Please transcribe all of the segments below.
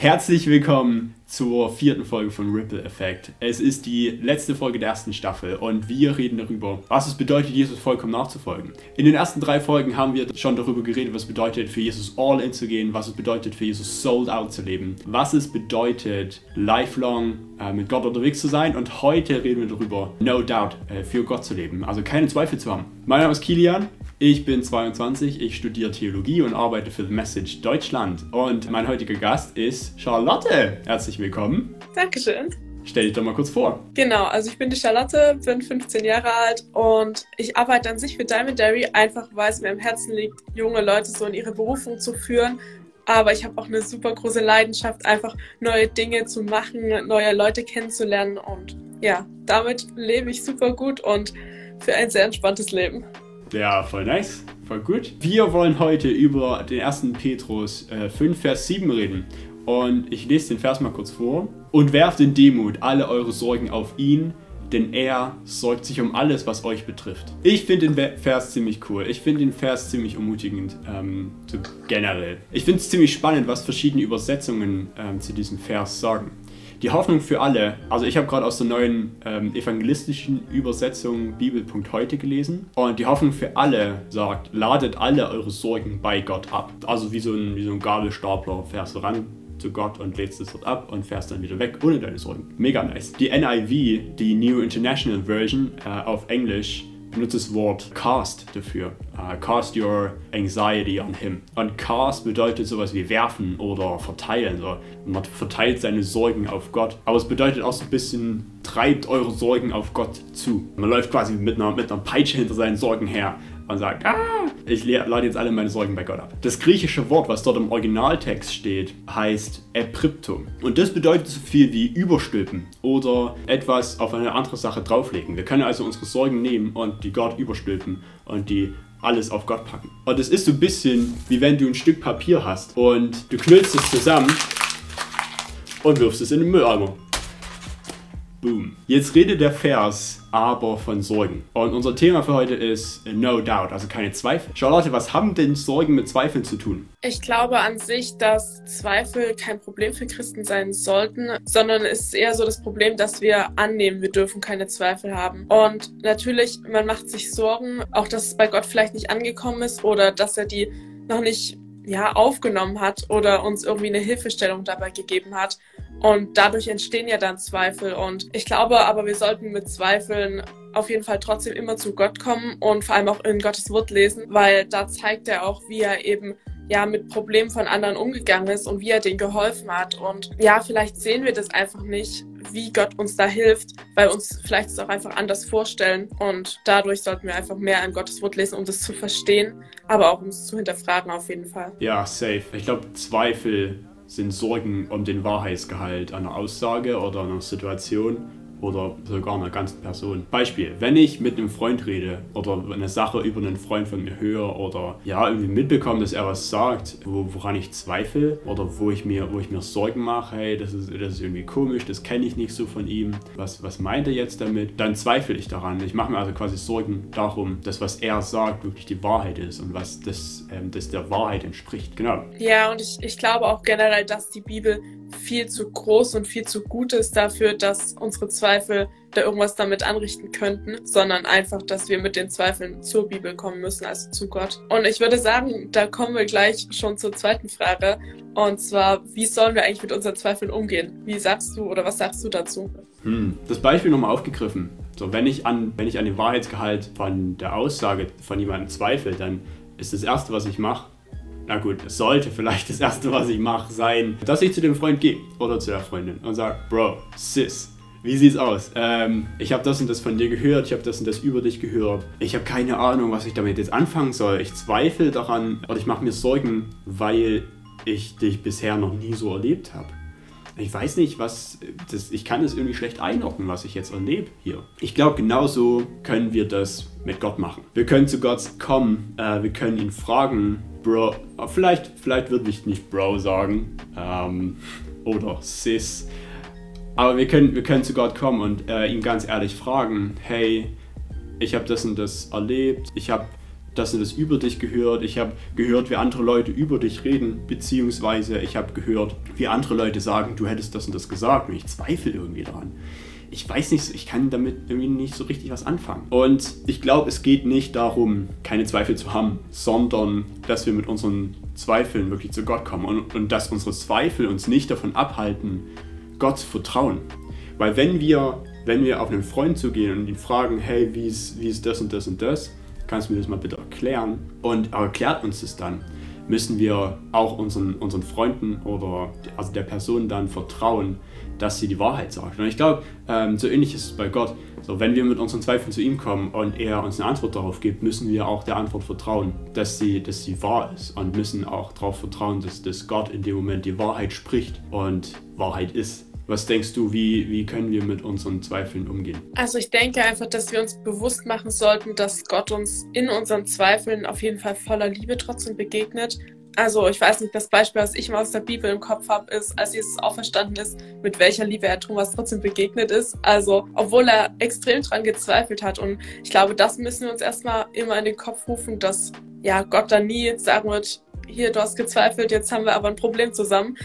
Herzlich willkommen zur vierten Folge von Ripple Effect. Es ist die letzte Folge der ersten Staffel und wir reden darüber, was es bedeutet, Jesus vollkommen nachzufolgen. In den ersten drei Folgen haben wir schon darüber geredet, was es bedeutet, für Jesus all in zu gehen, was es bedeutet, für Jesus sold out zu leben, was es bedeutet, lifelong äh, mit Gott unterwegs zu sein und heute reden wir darüber, no doubt, äh, für Gott zu leben, also keine Zweifel zu haben. Mein Name ist Kilian ich bin 22, ich studiere Theologie und arbeite für The Message Deutschland. Und mein heutiger Gast ist Charlotte. Herzlich willkommen. Dankeschön. Stell dich doch mal kurz vor. Genau, also ich bin die Charlotte, bin 15 Jahre alt und ich arbeite an sich für Diamond Dairy, einfach weil es mir am Herzen liegt, junge Leute so in ihre Berufung zu führen. Aber ich habe auch eine super große Leidenschaft, einfach neue Dinge zu machen, neue Leute kennenzulernen. Und ja, damit lebe ich super gut und für ein sehr entspanntes Leben. Ja, voll nice. Voll gut. Wir wollen heute über den ersten Petrus äh, 5, Vers 7 reden. Und ich lese den Vers mal kurz vor. Und werft in Demut alle eure Sorgen auf ihn, denn er sorgt sich um alles, was euch betrifft. Ich finde den Vers ziemlich cool. Ich finde den Vers ziemlich ermutigend, ähm, generell. Ich finde es ziemlich spannend, was verschiedene Übersetzungen ähm, zu diesem Vers sagen. Die Hoffnung für alle, also ich habe gerade aus der neuen ähm, evangelistischen Übersetzung Bibel.heute gelesen und die Hoffnung für alle sagt, ladet alle eure Sorgen bei Gott ab. Also wie so ein, wie so ein Gabelstapler fährst du ran zu Gott und lädst es dort ab und fährst dann wieder weg ohne deine Sorgen. Mega nice. Die NIV, die New International Version äh, auf Englisch, benutzt das Wort cast dafür. Uh, cast your anxiety on him. Und cast bedeutet sowas wie werfen oder verteilen. So. Man verteilt seine Sorgen auf Gott. Aber es bedeutet auch so ein bisschen, treibt eure Sorgen auf Gott zu. Man läuft quasi mit einer, mit einer Peitsche hinter seinen Sorgen her und sagt, ah, ich lade jetzt alle meine Sorgen bei Gott ab. Das griechische Wort, was dort im Originaltext steht, heißt Epryptum. Und das bedeutet so viel wie überstülpen oder etwas auf eine andere Sache drauflegen. Wir können also unsere Sorgen nehmen und die Gott überstülpen und die alles auf Gott packen. Und es ist so ein bisschen wie wenn du ein Stück Papier hast und du knüllst es zusammen und wirfst es in den Mülleimer. Boom. Jetzt redet der Vers aber von Sorgen. Und unser Thema für heute ist No Doubt, also keine Zweifel. Charlotte, was haben denn Sorgen mit Zweifeln zu tun? Ich glaube an sich, dass Zweifel kein Problem für Christen sein sollten, sondern es ist eher so das Problem, dass wir annehmen, wir dürfen keine Zweifel haben. Und natürlich, man macht sich Sorgen, auch dass es bei Gott vielleicht nicht angekommen ist oder dass er die noch nicht ja, aufgenommen hat oder uns irgendwie eine Hilfestellung dabei gegeben hat. Und dadurch entstehen ja dann Zweifel. Und ich glaube aber, wir sollten mit Zweifeln auf jeden Fall trotzdem immer zu Gott kommen und vor allem auch in Gottes Wort lesen, weil da zeigt er auch, wie er eben ja mit Problemen von anderen umgegangen ist und wie er denen geholfen hat. Und ja, vielleicht sehen wir das einfach nicht, wie Gott uns da hilft, weil uns vielleicht es auch einfach anders vorstellen. Und dadurch sollten wir einfach mehr in Gottes Wort lesen, um das zu verstehen, aber auch um es zu hinterfragen auf jeden Fall. Ja, safe. Ich glaube, Zweifel sind Sorgen um den Wahrheitsgehalt einer Aussage oder einer Situation oder sogar einer ganzen Person. Beispiel, wenn ich mit einem Freund rede oder eine Sache über einen Freund von mir höre oder ja, irgendwie mitbekomme, dass er was sagt, wo, woran ich zweifle oder wo ich mir, wo ich mir Sorgen mache, hey, das ist, das ist irgendwie komisch, das kenne ich nicht so von ihm, was, was meint er jetzt damit, dann zweifle ich daran. Ich mache mir also quasi Sorgen darum, dass was er sagt wirklich die Wahrheit ist und was das, ähm, das der Wahrheit entspricht. Genau. Ja, und ich, ich glaube auch generell, dass die Bibel viel zu groß und viel zu gut ist dafür, dass unsere Zweifel da irgendwas damit anrichten könnten, sondern einfach, dass wir mit den Zweifeln zur Bibel kommen müssen, also zu Gott. Und ich würde sagen, da kommen wir gleich schon zur zweiten Frage. Und zwar, wie sollen wir eigentlich mit unseren Zweifeln umgehen? Wie sagst du oder was sagst du dazu? Hm, das Beispiel nochmal aufgegriffen. So, wenn ich an, wenn ich an den Wahrheitsgehalt von der Aussage von jemandem zweifle, dann ist das erste, was ich mache, na gut, es sollte vielleicht das erste, was ich mache, sein, dass ich zu dem Freund gehe oder zu der Freundin und sage, Bro, Sis, wie sieht's aus? Ähm, ich habe das und das von dir gehört, ich habe das und das über dich gehört. Ich habe keine Ahnung, was ich damit jetzt anfangen soll. Ich zweifle daran oder ich mache mir Sorgen, weil ich dich bisher noch nie so erlebt habe. Ich weiß nicht, was. Das, ich kann es irgendwie schlecht einordnen, was ich jetzt erlebe hier. Ich glaube, genauso können wir das mit Gott machen. Wir können zu Gott kommen, äh, wir können ihn fragen, Bro, vielleicht, vielleicht würde ich nicht Bro sagen ähm, oder Sis, aber wir können, wir können zu Gott kommen und äh, ihn ganz ehrlich fragen, hey, ich habe das und das erlebt, ich habe das und das über dich gehört. Ich habe gehört, wie andere Leute über dich reden, beziehungsweise ich habe gehört, wie andere Leute sagen, du hättest das und das gesagt und ich zweifle irgendwie daran ich weiß nicht, ich kann damit irgendwie nicht so richtig was anfangen. Und ich glaube, es geht nicht darum, keine Zweifel zu haben, sondern dass wir mit unseren Zweifeln wirklich zu Gott kommen und, und dass unsere Zweifel uns nicht davon abhalten, Gott zu vertrauen. Weil wenn wir, wenn wir auf einen Freund zugehen und ihn fragen, hey, wie ist, wie ist das und das und das, kannst du mir das mal bitte erklären? Und er erklärt uns das dann, müssen wir auch unseren, unseren Freunden oder also der Person dann vertrauen, dass sie die Wahrheit sagt. Und ich glaube, ähm, so ähnlich ist es bei Gott. So, wenn wir mit unseren Zweifeln zu ihm kommen und er uns eine Antwort darauf gibt, müssen wir auch der Antwort vertrauen, dass sie, dass sie wahr ist und müssen auch darauf vertrauen, dass, dass Gott in dem Moment die Wahrheit spricht und Wahrheit ist. Was denkst du, wie, wie können wir mit unseren Zweifeln umgehen? Also ich denke einfach, dass wir uns bewusst machen sollten, dass Gott uns in unseren Zweifeln auf jeden Fall voller Liebe trotzdem begegnet also ich weiß nicht, das Beispiel, was ich mal aus der Bibel im Kopf habe, ist, als Jesus auferstanden ist, mit welcher Liebe er Thomas trotzdem begegnet ist. Also obwohl er extrem dran gezweifelt hat. Und ich glaube, das müssen wir uns erstmal immer in den Kopf rufen, dass ja Gott da nie sagen wird, hier, du hast gezweifelt, jetzt haben wir aber ein Problem zusammen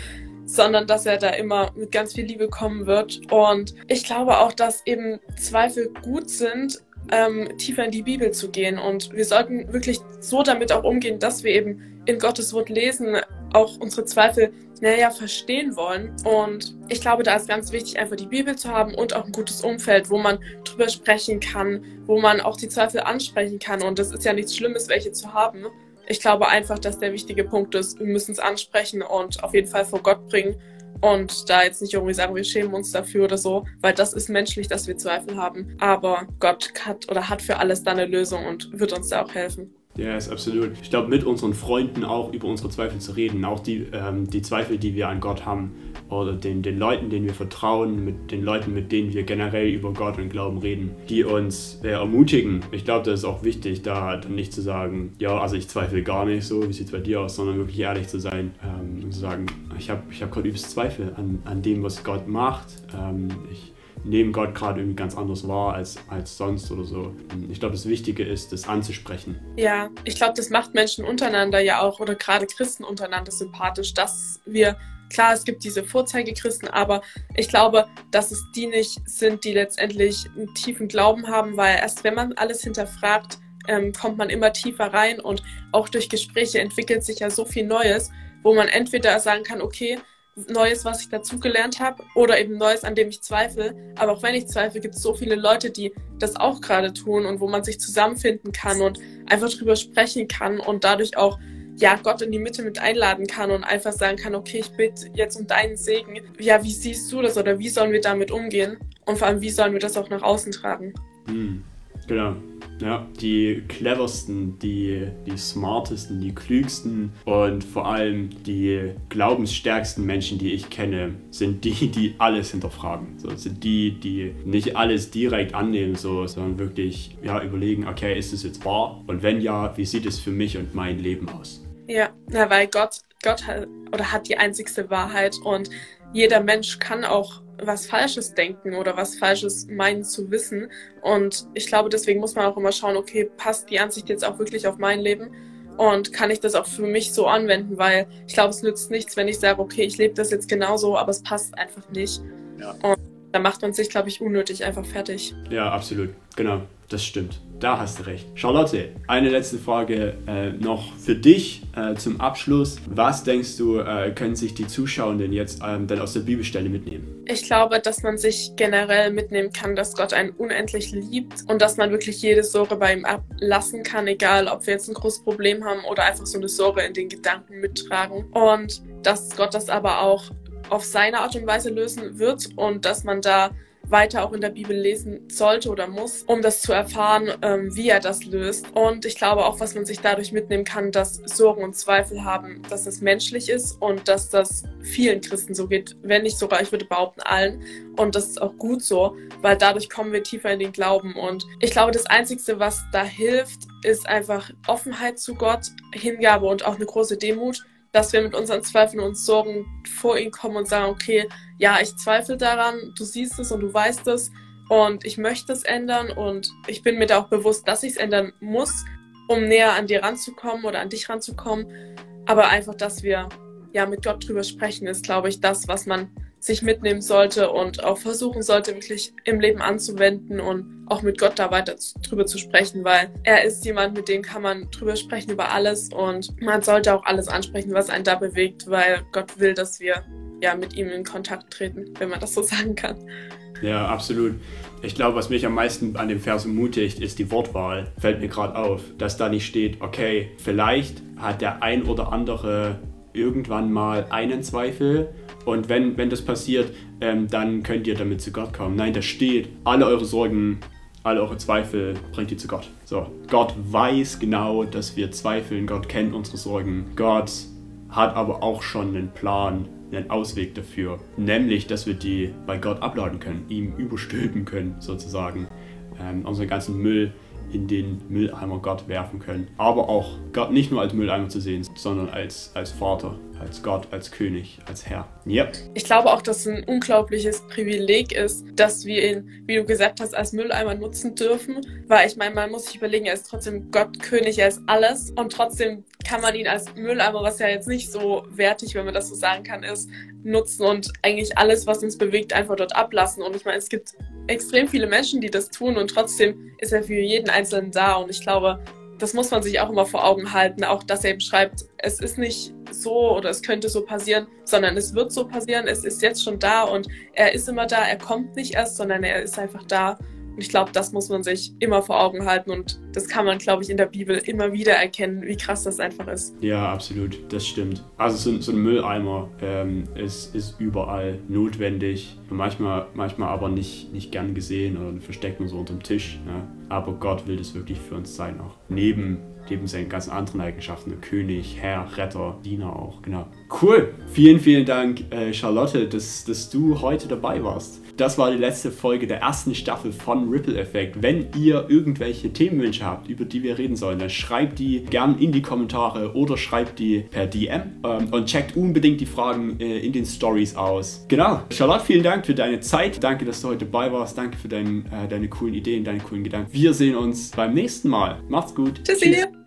sondern dass er da immer mit ganz viel Liebe kommen wird. Und ich glaube auch, dass eben Zweifel gut sind, ähm, tiefer in die Bibel zu gehen. Und wir sollten wirklich so damit auch umgehen, dass wir eben in Gottes Wort lesen, auch unsere Zweifel näher verstehen wollen. Und ich glaube, da ist ganz wichtig, einfach die Bibel zu haben und auch ein gutes Umfeld, wo man drüber sprechen kann, wo man auch die Zweifel ansprechen kann. Und das ist ja nichts Schlimmes, welche zu haben. Ich glaube einfach, dass der wichtige Punkt ist, wir müssen es ansprechen und auf jeden Fall vor Gott bringen und da jetzt nicht irgendwie sagen, wir schämen uns dafür oder so, weil das ist menschlich, dass wir Zweifel haben. Aber Gott hat oder hat für alles da eine Lösung und wird uns da auch helfen. Ja, ist absolut. Ich glaube, mit unseren Freunden auch über unsere Zweifel zu reden, auch die, ähm, die Zweifel, die wir an Gott haben oder den, den Leuten, denen wir vertrauen, mit den Leuten, mit denen wir generell über Gott und Glauben reden, die uns äh, ermutigen. Ich glaube, das ist auch wichtig, da dann nicht zu sagen, ja, also ich zweifle gar nicht so, wie sieht es bei dir aus, sondern wirklich ehrlich zu sein ähm, und zu sagen, ich habe ich hab gerade übelst Zweifel an, an dem, was Gott macht. Ähm, ich neben Gott gerade irgendwie ganz anders wahr als, als sonst oder so. Ich glaube, das Wichtige ist, das anzusprechen. Ja, ich glaube, das macht Menschen untereinander ja auch oder gerade Christen untereinander sympathisch, dass wir Klar, es gibt diese Vorzeigechristen, aber ich glaube, dass es die nicht sind, die letztendlich einen tiefen Glauben haben, weil erst wenn man alles hinterfragt, ähm, kommt man immer tiefer rein und auch durch Gespräche entwickelt sich ja so viel Neues, wo man entweder sagen kann, okay, Neues, was ich dazugelernt habe oder eben Neues, an dem ich zweifle. Aber auch wenn ich zweifle, gibt es so viele Leute, die das auch gerade tun und wo man sich zusammenfinden kann und einfach drüber sprechen kann und dadurch auch ja, Gott in die Mitte mit einladen kann und einfach sagen kann, okay, ich bitte jetzt um deinen Segen. Ja, wie siehst du das oder wie sollen wir damit umgehen? Und vor allem, wie sollen wir das auch nach außen tragen? Hm, genau. Ja, die cleversten, die, die smartesten, die klügsten und vor allem die glaubensstärksten Menschen, die ich kenne, sind die, die alles hinterfragen. So, sind die, die nicht alles direkt annehmen, so, sondern wirklich ja, überlegen, okay, ist es jetzt wahr? Und wenn ja, wie sieht es für mich und mein Leben aus? Ja, na, weil Gott, Gott hat, oder hat die einzigste Wahrheit und jeder Mensch kann auch was Falsches denken oder was Falsches meinen zu wissen. Und ich glaube, deswegen muss man auch immer schauen, okay, passt die Ansicht jetzt auch wirklich auf mein Leben? Und kann ich das auch für mich so anwenden? Weil ich glaube, es nützt nichts, wenn ich sage, okay, ich lebe das jetzt genauso, aber es passt einfach nicht. Ja. Und da macht man sich, glaube ich, unnötig einfach fertig. Ja, absolut. Genau, das stimmt. Da hast du recht. Charlotte, eine letzte Frage äh, noch für dich äh, zum Abschluss. Was denkst du, äh, können sich die Zuschauenden jetzt ähm, dann aus der Bibelstelle mitnehmen? Ich glaube, dass man sich generell mitnehmen kann, dass Gott einen unendlich liebt und dass man wirklich jede Sorge bei ihm ablassen kann, egal ob wir jetzt ein großes Problem haben oder einfach so eine Sorge in den Gedanken mittragen. Und dass Gott das aber auch auf seine Art und Weise lösen wird und dass man da weiter auch in der Bibel lesen sollte oder muss, um das zu erfahren, ähm, wie er das löst. Und ich glaube auch, was man sich dadurch mitnehmen kann, dass Sorgen und Zweifel haben, dass das menschlich ist und dass das vielen Christen so geht, wenn nicht sogar, ich würde behaupten, allen. Und das ist auch gut so, weil dadurch kommen wir tiefer in den Glauben. Und ich glaube, das Einzige, was da hilft, ist einfach Offenheit zu Gott, Hingabe und auch eine große Demut dass wir mit unseren Zweifeln und Sorgen vor ihn kommen und sagen, okay, ja, ich zweifle daran, du siehst es und du weißt es und ich möchte es ändern und ich bin mir da auch bewusst, dass ich es ändern muss. um näher an dir ranzukommen oder an dich ranzukommen. Aber einfach, dass wir ja mit Gott drüber sprechen, ist, glaube ich, das, was man sich mitnehmen sollte und auch versuchen sollte, wirklich im Leben anzuwenden und auch mit Gott da weiter drüber zu sprechen, weil er ist jemand, mit dem kann man drüber sprechen über alles und man sollte auch alles ansprechen, was einen da bewegt, weil Gott will, dass wir ja mit ihm in Kontakt treten, wenn man das so sagen kann. Ja, absolut. Ich glaube, was mich am meisten an dem Vers ermutigt, ist die Wortwahl. Fällt mir gerade auf, dass da nicht steht, okay, vielleicht hat der ein oder andere irgendwann mal einen Zweifel und wenn, wenn das passiert, ähm, dann könnt ihr damit zu Gott kommen. Nein, da steht, alle eure Sorgen, alle eure Zweifel bringt ihr zu Gott. So, Gott weiß genau, dass wir zweifeln. Gott kennt unsere Sorgen. Gott hat aber auch schon einen Plan, einen Ausweg dafür. Nämlich, dass wir die bei Gott abladen können, ihm überstülpen können, sozusagen. Ähm, unseren ganzen Müll in den Mülleimer Gott werfen können. Aber auch Gott nicht nur als Mülleimer zu sehen, sondern als, als Vater, als Gott, als König, als Herr. Yep. Ich glaube auch, dass es ein unglaubliches Privileg ist, dass wir ihn, wie du gesagt hast, als Mülleimer nutzen dürfen. Weil ich meine, man muss sich überlegen, er ist trotzdem Gott, König, er ist alles. Und trotzdem kann man ihn als Mülleimer, was ja jetzt nicht so wertig, wenn man das so sagen kann, ist, nutzen und eigentlich alles, was uns bewegt, einfach dort ablassen. Und ich meine, es gibt extrem viele Menschen, die das tun und trotzdem ist er für jeden Einzelnen da. Und ich glaube, das muss man sich auch immer vor Augen halten, auch dass er eben schreibt, es ist nicht so oder es könnte so passieren, sondern es wird so passieren, es ist jetzt schon da und er ist immer da, er kommt nicht erst, sondern er ist einfach da und ich glaube, das muss man sich immer vor Augen halten und das kann man, glaube ich, in der Bibel immer wieder erkennen, wie krass das einfach ist. Ja, absolut, das stimmt. Also so, so ein Mülleimer ähm, ist, ist überall notwendig, manchmal, manchmal aber nicht, nicht gern gesehen oder versteckt man so unter dem Tisch. Ne? Aber Gott will das wirklich für uns sein, auch neben neben seinen ganzen anderen Eigenschaften, König, Herr, Retter, Diener auch, genau. Cool, vielen, vielen Dank, äh, Charlotte, dass, dass du heute dabei warst. Das war die letzte Folge der ersten Staffel von Ripple Effect. Wenn ihr irgendwelche Themenwünsche habt, über die wir reden sollen, dann schreibt die gern in die Kommentare oder schreibt die per DM ähm, und checkt unbedingt die Fragen äh, in den Stories aus. Genau. Charlotte, vielen Dank für deine Zeit. Danke, dass du heute dabei warst. Danke für dein, äh, deine coolen Ideen, deine coolen Gedanken. Wir sehen uns beim nächsten Mal. Macht's gut. Tschüssi. Tschüss.